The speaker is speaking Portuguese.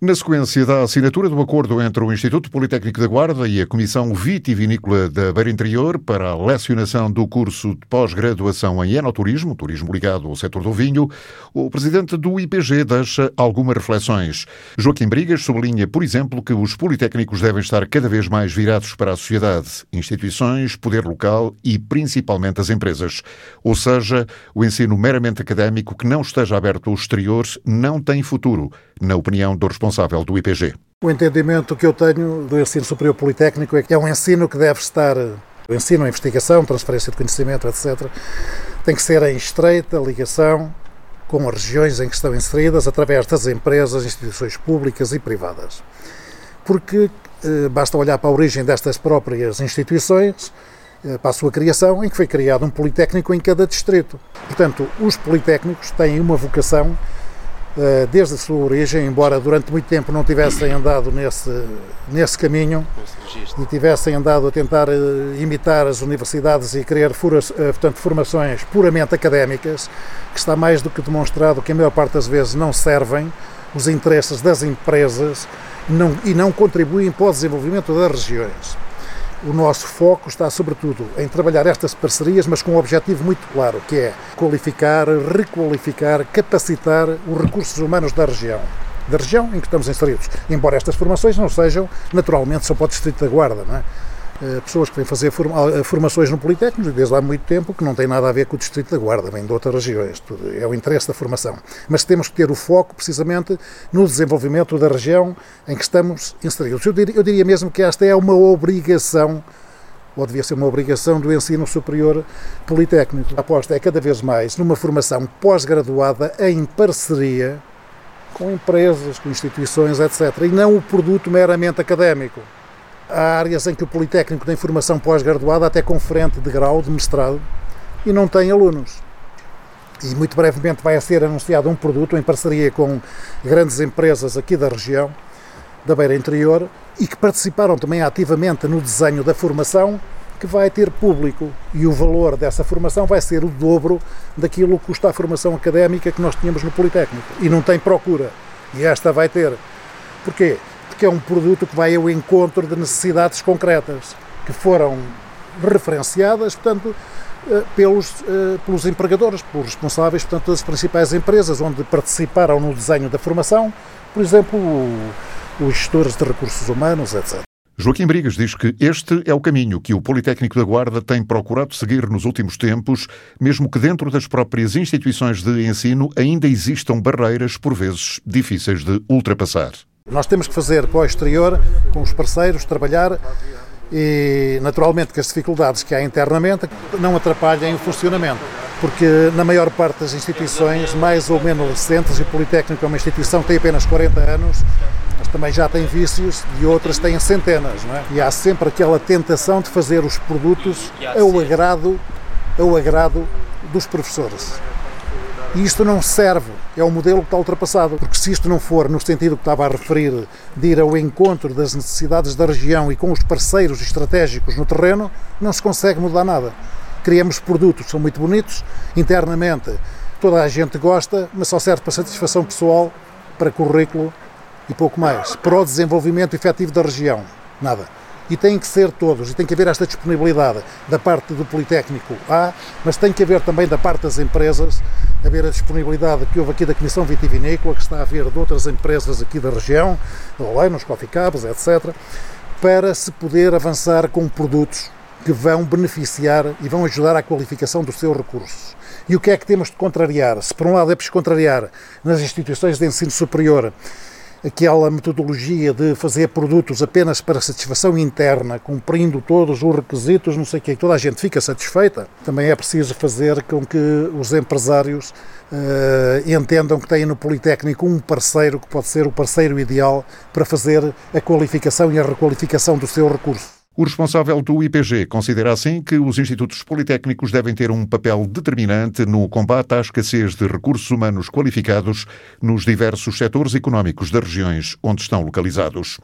Na sequência da assinatura do acordo entre o Instituto Politécnico da Guarda e a Comissão Vitivinícola da Beira Interior para a lecionação do curso de pós-graduação em enoturismo, turismo ligado ao setor do vinho, o presidente do IPG deixa algumas reflexões. Joaquim Brigas sublinha, por exemplo, que os politécnicos devem estar cada vez mais virados para a sociedade, instituições, poder local e principalmente as empresas. Ou seja, o ensino meramente académico que não esteja aberto ao exterior não tem futuro, na opinião do responsável responsável do IPG. O entendimento que eu tenho do ensino superior politécnico é que é um ensino que deve estar, o ensino, a investigação, transferência de conhecimento, etc., tem que ser em estreita ligação com as regiões em que estão inseridas através das empresas, instituições públicas e privadas. Porque eh, basta olhar para a origem destas próprias instituições, eh, para a sua criação, em que foi criado um politécnico em cada distrito. Portanto, os politécnicos têm uma vocação desde a sua origem, embora durante muito tempo não tivessem andado nesse, nesse caminho e tivessem andado a tentar eh, imitar as universidades e criar eh, portanto, formações puramente académicas, que está mais do que demonstrado que a maior parte das vezes não servem os interesses das empresas não, e não contribuem para o desenvolvimento das regiões o nosso foco está, sobretudo, em trabalhar estas parcerias, mas com um objetivo muito claro, que é qualificar, requalificar, capacitar os recursos humanos da região. Da região em que estamos inseridos. Embora estas formações não sejam, naturalmente, só para o Distrito da Guarda, não é? Eh, pessoas que vêm fazer eh, formações no Politécnico desde há muito tempo, que não tem nada a ver com o Distrito da Guarda, vêm de outras regiões, é o interesse da formação. Mas temos que ter o foco precisamente no desenvolvimento da região em que estamos inseridos. Eu diria, eu diria mesmo que esta é uma obrigação ou devia ser uma obrigação do ensino superior politécnico. A aposta é cada vez mais numa formação pós-graduada em parceria com empresas, com instituições, etc. E não o produto meramente académico. Há áreas em que o Politécnico tem formação pós-graduada até conferente de grau de mestrado e não tem alunos. E muito brevemente vai ser anunciado um produto em parceria com grandes empresas aqui da região, da Beira Interior, e que participaram também ativamente no desenho da formação, que vai ter público. E o valor dessa formação vai ser o dobro daquilo que custa a formação académica que nós tínhamos no Politécnico. E não tem procura. E esta vai ter. Porquê? Porque é um produto que vai ao encontro de necessidades concretas que foram referenciadas, portanto, eh, pelos, eh, pelos empregadores, pelos responsáveis, portanto, das principais empresas onde participaram no desenho da formação, por exemplo, os gestores de recursos humanos, etc. Joaquim Brigas diz que este é o caminho que o Politécnico da Guarda tem procurado seguir nos últimos tempos, mesmo que dentro das próprias instituições de ensino ainda existam barreiras, por vezes, difíceis de ultrapassar. Nós temos que fazer para o exterior, com os parceiros, trabalhar e, naturalmente, que as dificuldades que há internamente não atrapalhem o funcionamento. Porque, na maior parte das instituições, mais ou menos recentes, e o Politécnico é uma instituição que tem apenas 40 anos, mas também já tem vícios e outras têm centenas, não é? E há sempre aquela tentação de fazer os produtos ao agrado, ao agrado dos professores. E isto não serve, é um modelo que está ultrapassado, porque se isto não for no sentido que estava a referir, de ir ao encontro das necessidades da região e com os parceiros estratégicos no terreno, não se consegue mudar nada. Criamos produtos que são muito bonitos, internamente toda a gente gosta, mas só serve para satisfação pessoal, para currículo e pouco mais. Para o desenvolvimento efetivo da região, nada e têm que ser todos, e tem que haver esta disponibilidade da parte do Politécnico A, mas tem que haver também da parte das empresas, haver a disponibilidade que houve aqui da Comissão Vitivinícola, que está a haver de outras empresas aqui da região, Oleinos, Coffee Cabos, etc., para se poder avançar com produtos que vão beneficiar e vão ajudar à qualificação dos seus recursos. E o que é que temos de contrariar? Se por um lado é preciso contrariar nas instituições de ensino superior aquela metodologia de fazer produtos apenas para satisfação interna, cumprindo todos os requisitos, não sei o que, toda a gente fica satisfeita, também é preciso fazer com que os empresários uh, entendam que têm no Politécnico um parceiro que pode ser o parceiro ideal para fazer a qualificação e a requalificação do seu recurso. O responsável do IPG considera assim que os institutos politécnicos devem ter um papel determinante no combate à escassez de recursos humanos qualificados nos diversos setores económicos das regiões onde estão localizados.